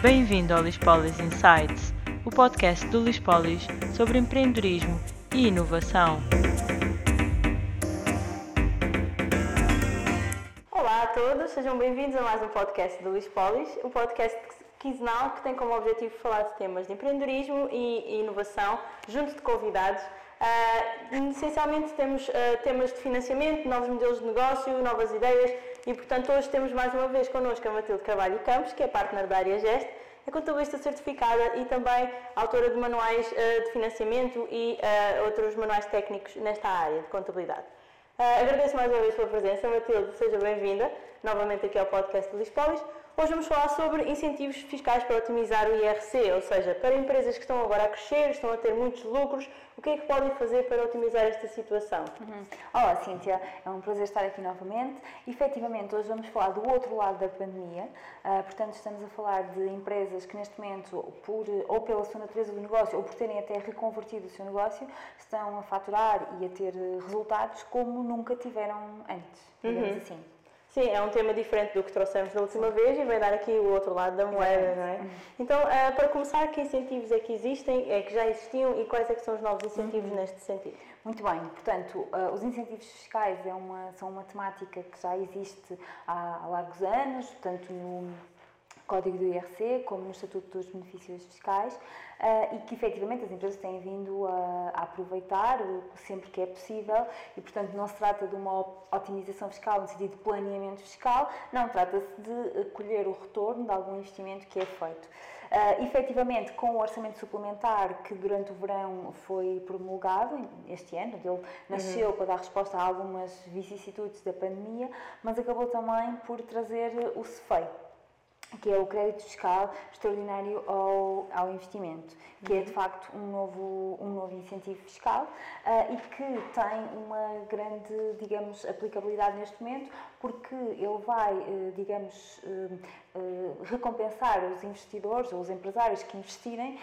Bem-vindo ao Lispolis Insights, o podcast do Lispolis sobre empreendedorismo e inovação. Olá a todos, sejam bem-vindos a mais um podcast do Lispolis, um podcast quinzenal que tem como objetivo falar de temas de empreendedorismo e inovação, junto de convidados. Uh, essencialmente temos uh, temas de financiamento, novos modelos de negócio, novas ideias e, portanto, hoje temos mais uma vez connosco a Matilde Carvalho Campos, que é partner da área Gest, é contabilista certificada e também autora de manuais uh, de financiamento e uh, outros manuais técnicos nesta área de contabilidade. Uh, agradeço mais uma vez pela presença, Matilde, seja bem-vinda novamente aqui ao podcast do Lispolis. Hoje vamos falar sobre incentivos fiscais para otimizar o IRC, ou seja, para empresas que estão agora a crescer, estão a ter muitos lucros, o que é que podem fazer para otimizar esta situação? Uhum. Olá, Cíntia, é um prazer estar aqui novamente. Efetivamente, hoje vamos falar do outro lado da pandemia, uh, portanto, estamos a falar de empresas que neste momento, por, ou pela sua natureza do negócio, ou por terem até reconvertido o seu negócio, estão a faturar e a ter resultados como nunca tiveram antes, digamos uhum. assim. Sim, é um tema diferente do que trouxemos da última vez e vai dar aqui o outro lado da moeda, não é? Então, uh, para começar, que incentivos é que existem, é que já existiam e quais é que são os novos incentivos uhum. neste sentido? Muito bem, portanto, uh, os incentivos fiscais é uma, são uma temática que já existe há, há largos anos, tanto no Código do IRC, como no Estatuto dos Benefícios Fiscais, uh, e que efetivamente as empresas têm vindo a, a, aproveitar sempre que é possível, e portanto não se trata de uma otimização fiscal no sentido de planeamento fiscal, não, trata-se de colher o retorno de algum investimento que é feito. Uh, efetivamente, com o orçamento suplementar que durante o verão foi promulgado este ano, ele nasceu uhum. para dar resposta a algumas vicissitudes da pandemia, mas acabou também por trazer o CEFEI, que é o crédito fiscal extraordinário ao, ao investimento, que é de facto um novo, um novo incentivo fiscal uh, e que tem uma grande, digamos, aplicabilidade neste momento, porque ele vai, uh, digamos, uh, recompensar os investidores ou os empresários que investirem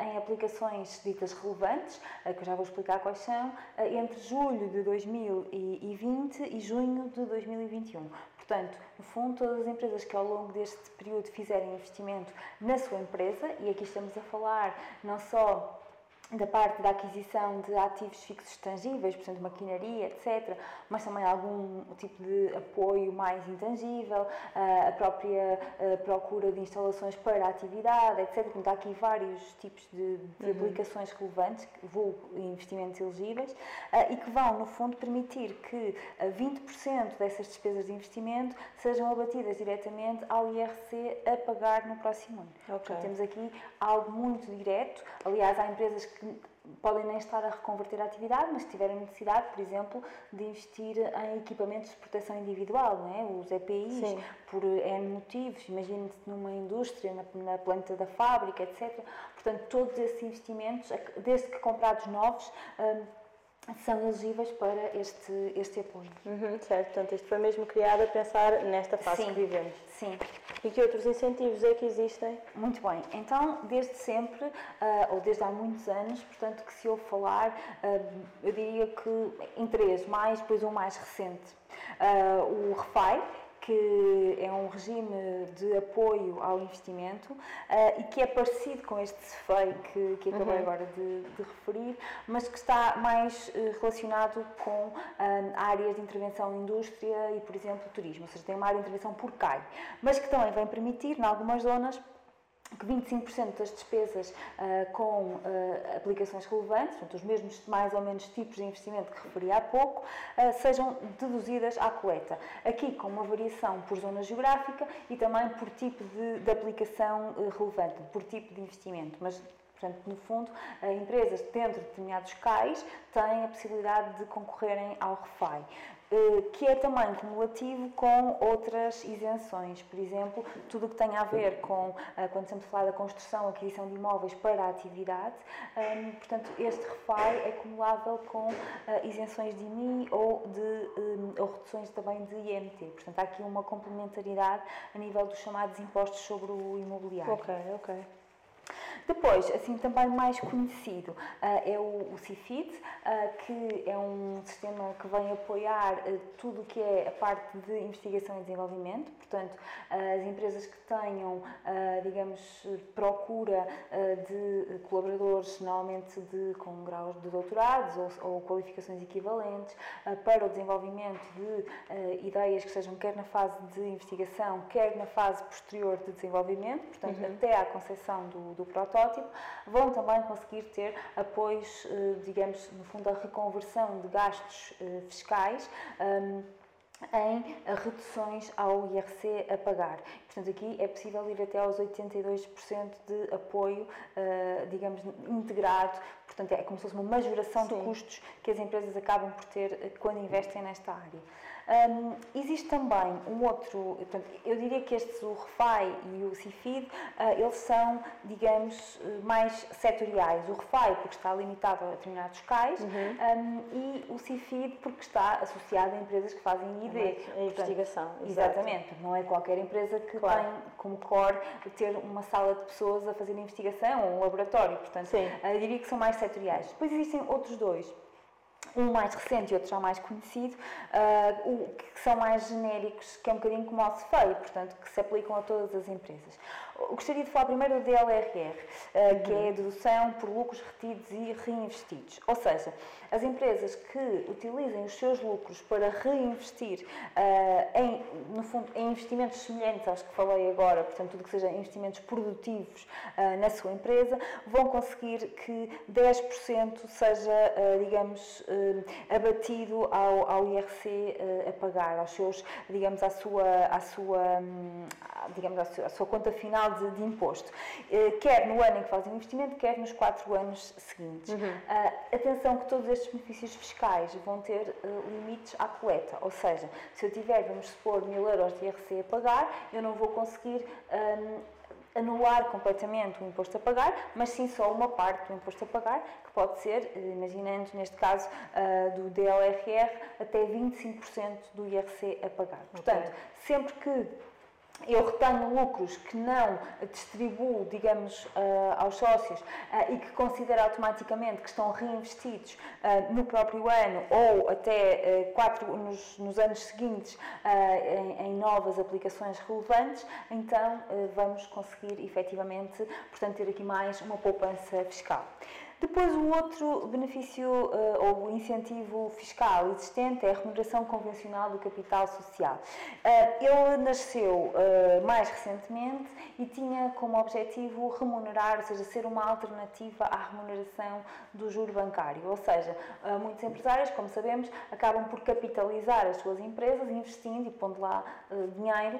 em aplicações ditas relevantes, que eu já vou explicar quais são, entre julho de 2020 e junho de 2021. Portanto, no fundo, todas as empresas que ao longo deste período fizerem investimento na sua empresa, e aqui estamos a falar não só da parte da aquisição de ativos fixos tangíveis, portanto maquinaria, etc., mas também algum tipo de apoio mais intangível, ah, a própria ah, procura de instalações para a atividade, etc. Portanto, há aqui vários tipos de, de uhum. aplicações relevantes, vulgo investimentos elegíveis, ah, e que vão, no fundo, permitir que 20% dessas despesas de investimento sejam abatidas diretamente ao IRC a pagar no próximo ano. Okay. Portanto, temos aqui algo muito direto. Aliás, há empresas que que podem nem estar a reconverter a atividade, mas tiverem necessidade, por exemplo, de investir em equipamentos de proteção individual, não é? os EPIs, Sim. por N motivos, imagine-se numa indústria, na, na, planta da fábrica, etc. Portanto, todos esses investimentos, desde que comprados novos, hum, são elegíveis para este, este apoio. Uhum, certo, portanto, isto foi mesmo criado a pensar nesta fase sim, que vivemos. Sim. E que outros incentivos é que existem? Muito bem, então, desde sempre, uh, ou desde há muitos anos, portanto, que se ouve falar, uh, eu diria que em três, mais, depois um mais recente. Uh, o REFAI, que é um regime de apoio ao investimento uh, e que é parecido com este CEFEI que, que acabei uhum. agora de, de, referir, mas que está mais uh, relacionado com uh, áreas de intervenção indústria e, por exemplo, turismo, ou seja, tem uma área de intervenção por CAI, mas que também vem permitir, em algumas zonas, que 25% das despesas uh, com uh, aplicações relevantes, portanto, os mesmos mais ou menos tipos de investimento que referi há pouco, uh, sejam deduzidas à coleta. Aqui com uma variação por zona geográfica e também por tipo de, de aplicação relevante, por tipo de investimento. Mas Portanto, no fundo, empresas dentro de determinados CAIs têm a possibilidade de concorrerem ao REFAI. Eh, que é também cumulativo com outras isenções. Por exemplo, tudo o que tem a ver com, eh, quando estamos a falar da construção, aquisição de imóveis para a atividade, ehm, portanto, este REFAI é cumulável com eh, isenções de IMI ou, de, ehm, ou reduções também de IMT. Portanto, há aqui uma complementaridade a nível dos chamados impostos sobre o imobiliário. Ok, ok. Depois, assim também mais conhecido, é o, o CIFID, que é um sistema que vem apoiar tudo o que é a parte de investigação e desenvolvimento, portanto, as empresas que tenham, digamos, procura de colaboradores, normalmente de, com graus de doutorados ou, ou qualificações equivalentes, para o desenvolvimento de ideias que sejam quer na fase de investigação, quer na fase posterior de desenvolvimento, portanto, uhum. até à concepção do, do, protótipo, vão também conseguir ter apoios, eh, digamos, no fundo, a reconversão de gastos eh, fiscais. Em reduções ao IRC a pagar. Portanto, aqui é possível ir até aos 82% de apoio, uh, digamos, integrado. Portanto, é como se fosse uma majoração Sim. de custos que as empresas acabam por ter quando investem nesta área. Um, existe também um outro, portanto, eu diria que estes, o REFAI e o CIFID, uh, eles são, digamos, mais setoriais. O REFAI porque está limitado a determinados cais uhum. um, e o CIFID porque está associado a empresas que fazem A investigação. Exatamente. Não é qualquer empresa que claro. tem como core ter uma sala de pessoas a fazer investigação ou um laboratório. Portanto, Sim. Eu diria que são mais setoriais. Depois existem outros dois um mais recente e outro já mais conhecido, uh, que são mais genéricos, que é um bocadinho como o feio, portanto, que se aplicam a todas as empresas. Gostaria de falar primeiro do DLRR, uh, que é a dedução por lucros retidos e reinvestidos. Ou seja, as empresas que utilizem os seus lucros para reinvestir uh, em, no fundo, em investimentos semelhantes aos que falei agora, portanto, tudo que seja investimentos produtivos na sua empresa, vão conseguir que 10% seja, digamos, abatido ao, ao IRC a pagar, aos seus, digamos, à sua, à sua, hum, digamos, à sua, à sua conta final de, de imposto, eh, quer no ano em que fazem o investimento, quer nos quatro anos seguintes. Uhum. Uh, atenção que todos estes benefícios fiscais vão ter limites à coleta, ou seja, se eu tiver, vamos supor, mil euros de IRC a pagar, eu não vou conseguir um, anular completamente o imposto a pagar, mas sim só uma parte do imposto a pagar, que pode ser, imaginando neste caso uh, do DLRR, até 25% do IRC a pagar. Portanto, okay. sempre que eu retenho lucros que não distribuo, digamos, uh, aos sócios uh, e que considero automaticamente que estão reinvestidos uh, no próprio ano ou até quatro, nos, nos, anos seguintes em, em, novas aplicações relevantes, então vamos conseguir efetivamente, portanto, ter aqui mais uma poupança fiscal. Depois, o outro benefício uh, ou incentivo fiscal existente é a remuneração convencional do capital social. Uh, ele nasceu uh, mais recentemente e tinha como objetivo remunerar, ou seja, ser uma alternativa à remuneração do juro bancário. Ou seja, muitos empresários, como sabemos, acabam por capitalizar as suas empresas investindo e pondo lá dinheiro,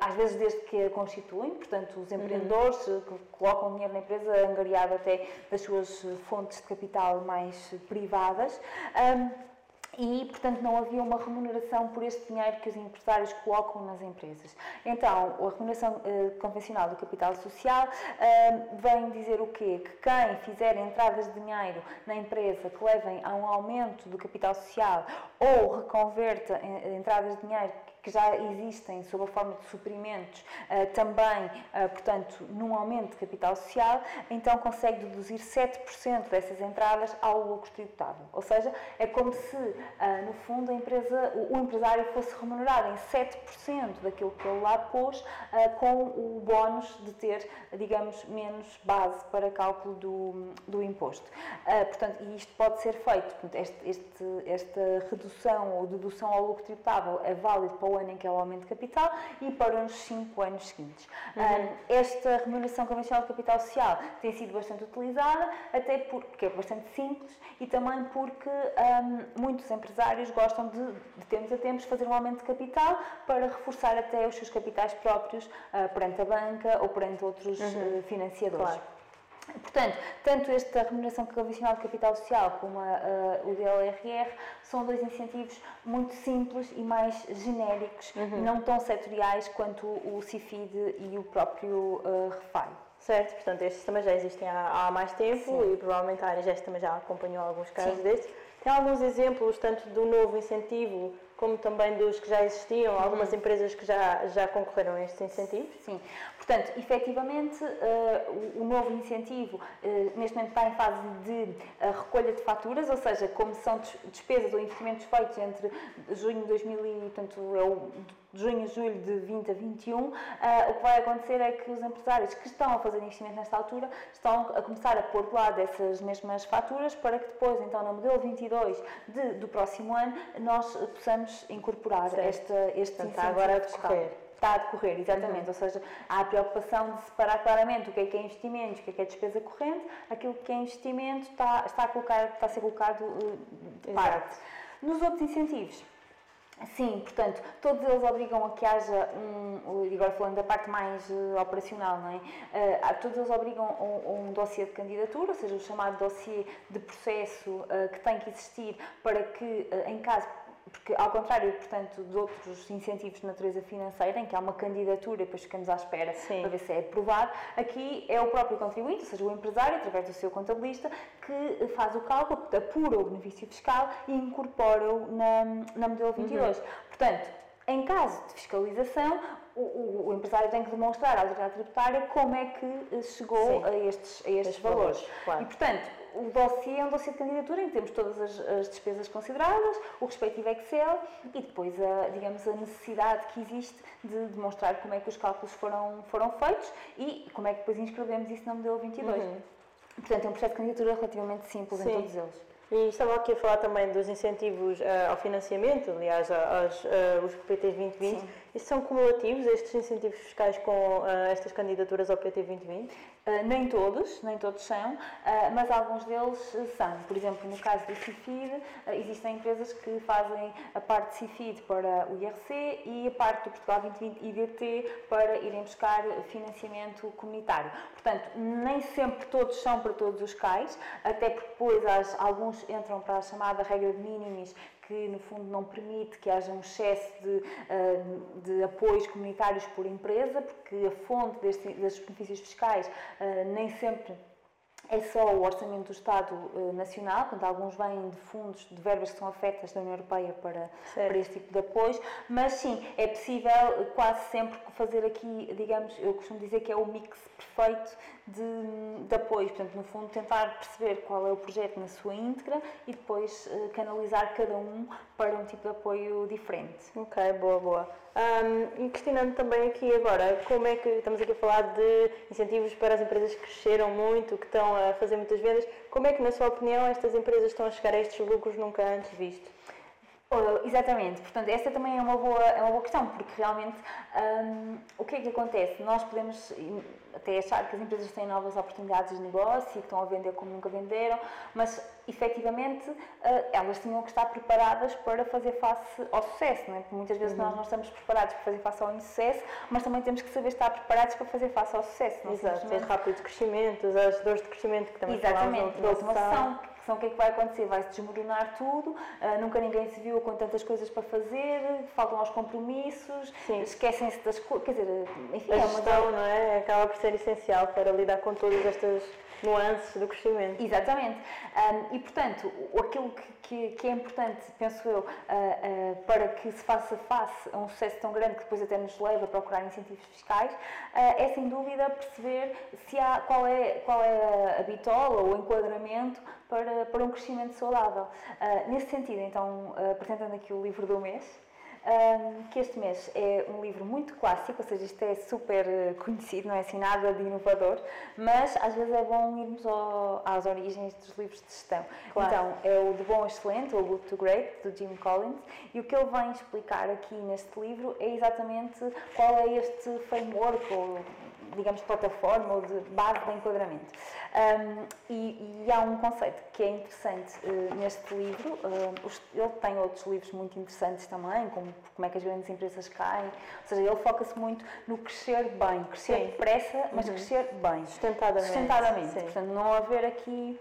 às vezes desde que a constituem, portanto, os empreendedores uhum. que colocam dinheiro na empresa angariado até das suas fontes de capital mais privadas. Um, e, portanto, não havia uma remuneração por este dinheiro que os empresários colocam nas empresas. Então, a remuneração uh, convencional do capital social uh, vem dizer o quê? Que quem fizer entradas de dinheiro na empresa que levem a um aumento do capital social ou reconverta entradas de dinheiro que já existem sob a forma de suprimentos, eh, também, eh, portanto, num aumento de capital social, então consegue deduzir 7% dessas entradas ao lucro tributável. Ou seja, é como se, eh, no fundo, empresa, o empresário fosse remunerado em 7% daquilo que ele lá pôs, com o bónus de ter, digamos, menos base para cálculo do, do imposto. Portanto, e isto pode ser feito, este, este, esta redução ou dedução ao lucro tributável é válido para o ano em que é o aumento de capital e para os 5 anos seguintes. Uhum. esta remuneração convencional de capital social tem sido bastante utilizada, até porque é bastante simples e também porque um, muitos empresários gostam de, de tempos a tempos, fazer um aumento de capital para reforçar até os seus capitais próprios uh, perante a banca ou perante outros uhum. uh, financiadores. Claro. Portanto, tanto esta remuneração convencional de capital social como a, a, o DLRR são dois incentivos muito simples e mais genéricos, uhum. não tão setoriais quanto o CIFID e o próprio uh, REFAI. Certo, portanto, estes também já existem há, há mais tempo Sim. e provavelmente a área também já acompanhou alguns casos Sim. destes. Tem alguns exemplos, tanto do novo incentivo como também dos que já existiam, algumas empresas que já, já concorreram a estes incentivos? Sim, portanto, efetivamente, uh, o, novo incentivo uh, neste momento está em fase de uh, recolha de faturas, ou seja, como são despesas ou investimentos feitos entre junho de 2000 e, portanto, é o junho e julho de 20 a 21, uh, o que vai acontecer é que os empresários que estão a fazer investimento nesta altura estão a começar a pôr de lado essas mesmas faturas para que depois, então, no modelo 22 de, do próximo ano, nós possamos incorporar esta, este Portanto, agora a decorrer. Está a decorrer, exatamente. Uhum. Ou seja, há a preocupação de separar claramente o que é que é investimento, o que é que é despesa corrente, aquilo que é investimento está, está, a, colocar, está a ser colocado uh, de parte. Nos outros incentivos, Sim, portanto, todos eles obrigam a que haja um, e agora falando da parte mais uh, operacional, não é? Uh, todos eles obrigam a um, um dossiê de candidatura, ou seja, o chamado dossiê de processo uh, que tem que existir para que, em caso porque ao contrário, portanto, de outros incentivos de natureza financeira, em que há uma candidatura e depois ficamos à espera Sim. para ver se é aprovado, aqui é o próprio contribuinte, ou seja, o empresário, através do seu contabilista, que faz o cálculo, apura o benefício fiscal e incorpora-o na, na modelo 22. Uhum. Portanto, em caso de fiscalização, o, o, o, empresário tem que demonstrar à autoridade tributária como é que chegou a estes, a estes valores. valores claro. E, portanto, o dossiê é um dossiê de candidatura em que temos todas as, as, despesas consideradas, o respectivo Excel e depois a, digamos, a necessidade que existe de demonstrar como é que os cálculos foram, foram feitos e como é que depois inscrevemos isso no modelo 22. Uhum. Portanto, é um processo de candidatura relativamente simples Sim. em todos eles. E estava aqui a falar também dos incentivos uh, ao financiamento, aliás, aos, uh, os PTs 2020. Sim. Estes são cumulativos, estes incentivos fiscais com uh, estas candidaturas ao PT 2020? Uh, nem todos, nem todos são, uh, mas alguns deles são. Por exemplo, no caso do CIFID, uh, existem empresas que fazem a parte de CIFID para o IRC e a parte do Portugal 2020 IDT para irem buscar financiamento comunitário. Portanto, nem sempre todos são para todos os CAIs, até porque depois alguns entram para a chamada regra de mínimos que, no fundo, não permite que haja um excesso de, de apoios comunitários por empresa, porque a fonte destes, destes benefícios fiscais nem sempre é só o orçamento do Estado uh, Nacional, portanto, alguns vêm de fundos, de verbas que são afetas da União Europeia para, para este tipo de apoios, mas sim, é possível quase sempre fazer aqui, digamos, eu costumo dizer que é o mix perfeito de, de apoios, portanto, no fundo, tentar perceber qual é o projeto na sua íntegra e depois uh, canalizar cada um para um tipo de apoio diferente. Ok, boa, boa. Um, questionando também aqui agora, como é que estamos aqui a falar de incentivos para as empresas que cresceram muito, que estão a fazer muitas vendas, como é que, na sua opinião, estas empresas estão a chegar a estes lucros nunca antes vistos? Exatamente, portanto, essa também é uma boa, é uma boa questão, porque realmente um, o que é que acontece? Nós podemos até achar que as empresas têm novas oportunidades de negócio e que estão a vender como nunca venderam, mas efetivamente uh, elas tinham que estar preparadas para fazer face ao sucesso, não é? porque muitas vezes uhum. nós não estamos preparados para fazer face ao insucesso, mas também temos que saber estar preparados para fazer face ao sucesso. Não Exato, os rápidos crescimentos, as dores de crescimento que também Exatamente, da automação são o que é que vai acontecer? Vai-se desmoronar tudo, uh, nunca ninguém se viu com tantas coisas para fazer, faltam aos compromissos, esquecem-se das coisas, quer dizer, enfim, a é uma não é? Acaba por ser essencial para lidar com todas estas nuances do crescimento. Exatamente. Um, e, portanto, aquilo que, que, que, é importante, penso eu, uh, uh, para que se faça face a um sucesso tão grande que depois até nos leva a procurar incentivos fiscais, uh, é sem dúvida perceber se há, qual, é, qual é a bitola ou o enquadramento para, para um crescimento saudável. nesse sentido, então, apresentando aqui o livro do mês, um, que este mês é um livro muito clássico, ou seja, isto é super conhecido, não é assim nada de inovador, mas às vezes é bom irmos ao, às origens dos livros de gestão. Claro. Então, é o De Bom a Excelente, ou Good to Great, do Jim Collins, e o que ele vem explicar aqui neste livro é exatamente qual é este framework, ou digamos, plataforma ou de base de enquadramento. Um, e, e, há um conceito que é interessante uh, neste livro, uh, os, ele tem outros livros muito interessantes também, como como é que as grandes empresas caem, ou seja, ele foca-se muito no crescer bem, crescer Sim. depressa, mas uhum. crescer bem. Sustentadamente. Sustentadamente. Portanto, não haver aqui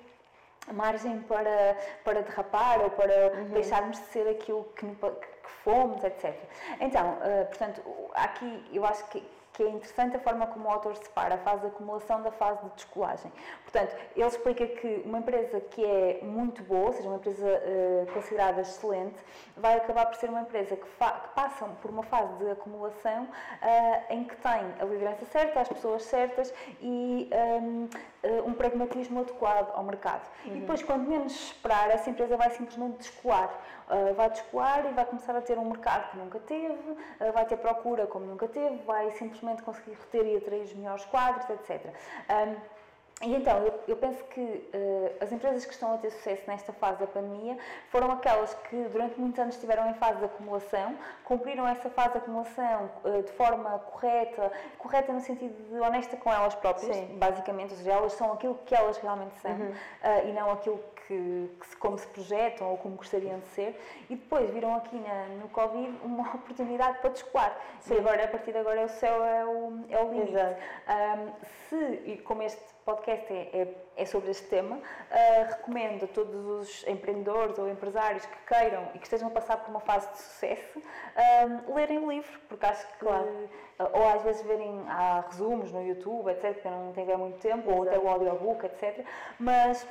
margem para, para derrapar ou para uhum. deixarmos de ser aquilo que, que fomos, etc. Então, uh, portanto, aqui eu acho que que é interessante a forma como o autor separa a fase de acumulação da fase de descolagem. Portanto, ele explica que uma empresa que é muito boa, ou seja, uma empresa uh, considerada excelente, vai acabar por ser uma empresa que, que passa por uma fase de acumulação uh, em que tem a liderança certa, as pessoas certas e um, uh, um pragmatismo adequado ao mercado. Uhum. E depois, quando menos esperar, essa empresa vai simplesmente descolar. Uh, vai descolar e vai começar a ter um mercado que nunca teve, uh, vai ter procura como nunca teve, vai simplesmente conseguir reter e atrair os melhores quadros, etc. Um, e então, eu, eu penso que uh, as empresas que estão a ter sucesso nesta fase da pandemia foram aquelas que durante muitos anos estiveram em fase de acumulação, cumpriram essa fase de acumulação uh, de forma correta, correta no sentido de honesta com elas próprias, Sim. basicamente, ou seja, elas são aquilo que elas realmente são uhum. uh, e não aquilo que, que, como se projetam ou como gostariam de ser, e depois viram aqui na, no Covid uma oportunidade para descolar. Sim. E agora, a partir de agora, o céu é o, é o limite. Um, se, e como este podcast é, é, é sobre este tema, uh, recomendo a todos os empreendedores ou empresários que queiram e que estejam a passar por uma fase de sucesso uh, lerem o livro, porque acho que. Claro. Uh, ou às vezes verem há resumos no YouTube, etc., porque não tem muito tempo, Exato. ou até o audiobook, etc. Mas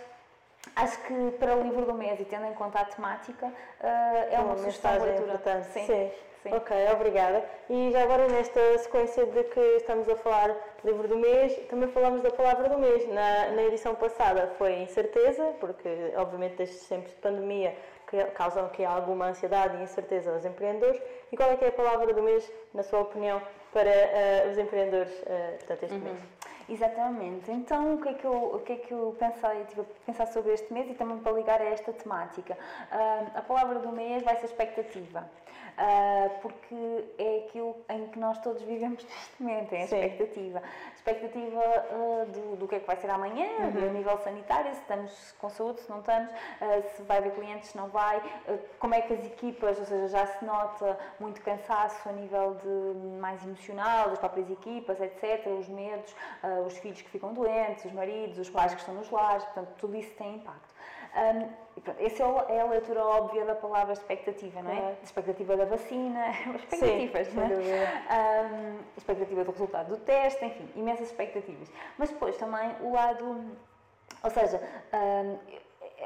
acho que para o livro do mês e tendo em conta a temática, é uma, uma sugestão de leitura. Sim. Sim. Sim. Ok, obrigada. E já agora nesta sequência de que estamos a falar livro do mês, também falamos da palavra do mês. Na, na edição passada foi incerteza, porque obviamente estes tempos de pandemia causam aqui alguma ansiedade e incerteza aos empreendedores. E qual é que é a palavra do mês, na sua opinião, para uh, os empreendedores, uh, portanto, este uhum. mês? Exatamente. Então, o que é que eu, o que é que eu pensei, tive a pensar sobre este mês e também para ligar a esta temática? Uh, a palavra do mês vai ser expectativa. Uh, porque é aquilo em que nós todos vivemos neste momento, é a Sim. expectativa. Expectativa uh, do, do que é que vai ser amanhã, uhum. a nível sanitário, se estamos com saúde, se não estamos, se vai haver clientes, se não vai, como é que as equipas, ou seja, já se nota muito cansaço a nível de mais emocional das próprias equipas, etc., os medos, os filhos que ficam doentes, os maridos, os pais que estão nos lares, portanto, tudo isso tem impacto. Um, essa é, é a leitura óbvia da palavra expectativa, não é? é. Expectativa da vacina, expectativas, Sim, não é? Um, expectativa do resultado do teste, enfim, imensas expectativas. Mas depois também o lado, ou seja, um,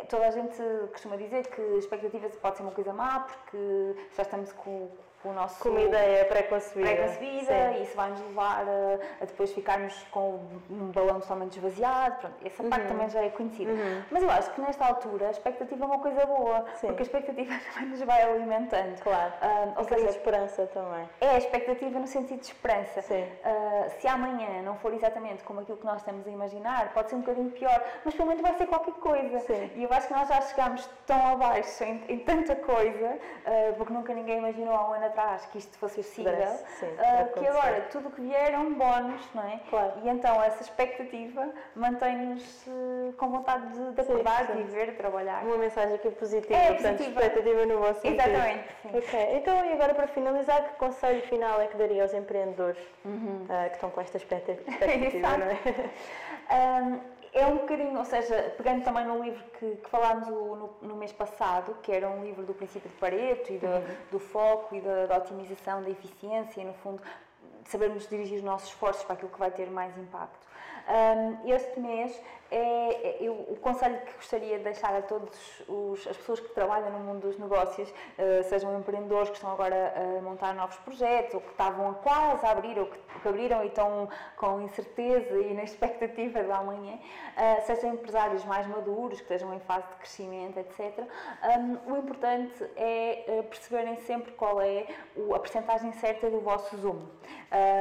toda a gente costuma dizer que expectativas pode ser uma coisa má porque já estamos com o nosso. Com uma ideia pré-concebida. E isso vai nos levar a, a, depois ficarmos com um balão totalmente esvaziado. Pronto, essa uhum. parte também já é conhecida. Uhum. Mas eu acho que nesta altura a expectativa é uma coisa boa, Sim. porque a expectativa também nos vai alimentando. Claro. Uh, ou seja, esperança também. É a expectativa no sentido de esperança. Uh, se amanhã não for exatamente como aquilo que nós estamos a imaginar, pode ser um bocadinho pior, mas pelo menos vai ser qualquer coisa. Sim. E eu acho que nós já chegámos tão abaixo em, em tanta coisa, uh, porque nunca ninguém imaginou há um ano atrás que isto fosse possível, uh, que agora tudo o que vier é um bónus, não é? Claro. E então essa expectativa mantém-nos uh, com vontade de, de acordar, sim, sim. de viver, de trabalhar. Uma mensagem que é positiva, é, portanto, positiva. expectativa no vosso sentido. Exatamente. Sim. Ok, então e agora para finalizar, que conselho final é que daria aos empreendedores uhum. uh, que estão com esta expectativa, não é? um, é um bocadinho, ou seja, pegando também no livro que, que falámos o, no, no, mês passado, que era um livro do princípio de Pareto e do, uhum. do foco e da, da, otimização da eficiência, e no fundo, sabermos dirigir os nossos esforços para aquilo que vai ter mais impacto. Um, este mês é, é, eu, o conselho que gostaria de deixar a todas as pessoas que trabalham no mundo dos negócios, uh, sejam empreendedores que estão agora a montar novos projetos, ou que estavam quase a abrir, ou que, que abriram e estão com incerteza e na expectativa de amanhã, uh, sejam empresários mais maduros, que estejam em fase de crescimento, etc. Um, o importante é uh, perceberem sempre qual é a percentagem certa do vosso zoom.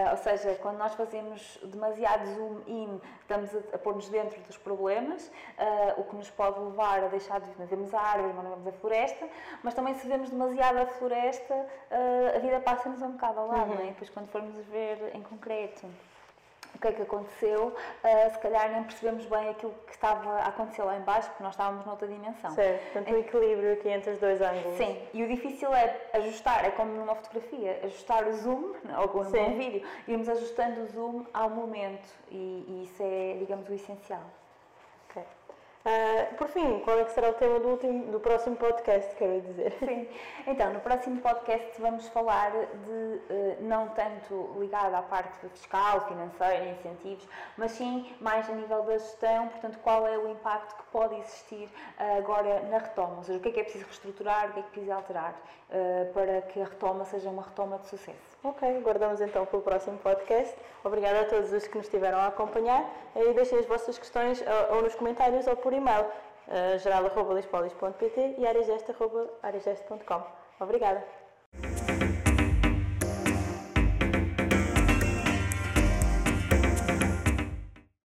ou seja, quando nós fazemos demasiado zoom in, estamos a, a pôr-nos dentro dos problemas, uh, o que nos pode levar a deixar de vemos a árvore, mas não vemos a floresta, mas também se vemos demasiado a floresta, uh, a vida passa-nos um bocado ao lado, uhum. não é? depois quando formos ver em concreto o que é que aconteceu, uh, se calhar nem percebemos bem aquilo que estava a acontecer lá embaixo, porque nós estávamos noutra dimensão. Certo, portanto o equilíbrio aqui entre os dois ângulos. Sim, e o difícil é ajustar, é como numa fotografia, ajustar o zoom, ou num vídeo, irmos ajustando o zoom ao momento, e, e isso é, digamos, o essencial. Uh, por fim, qual é que será o tema do, último, do próximo podcast, quero dizer? Sim, então no próximo podcast vamos falar de, uh, não tanto ligado à parte fiscal, financeira, incentivos, mas sim mais a nível da gestão, portanto, qual é o impacto que pode existir uh, agora na retoma, ou seja, o que é que é preciso reestruturar, o que é que é preciso alterar para que a retoma seja uma retoma de sucesso. Ok, guardamos então para o próximo podcast. Obrigada a todos os que nos estiveram a acompanhar e deixem as vossas questões ou nos comentários ou por e-mail uh, geral.lispolis.pt e areageste.com. Obrigada.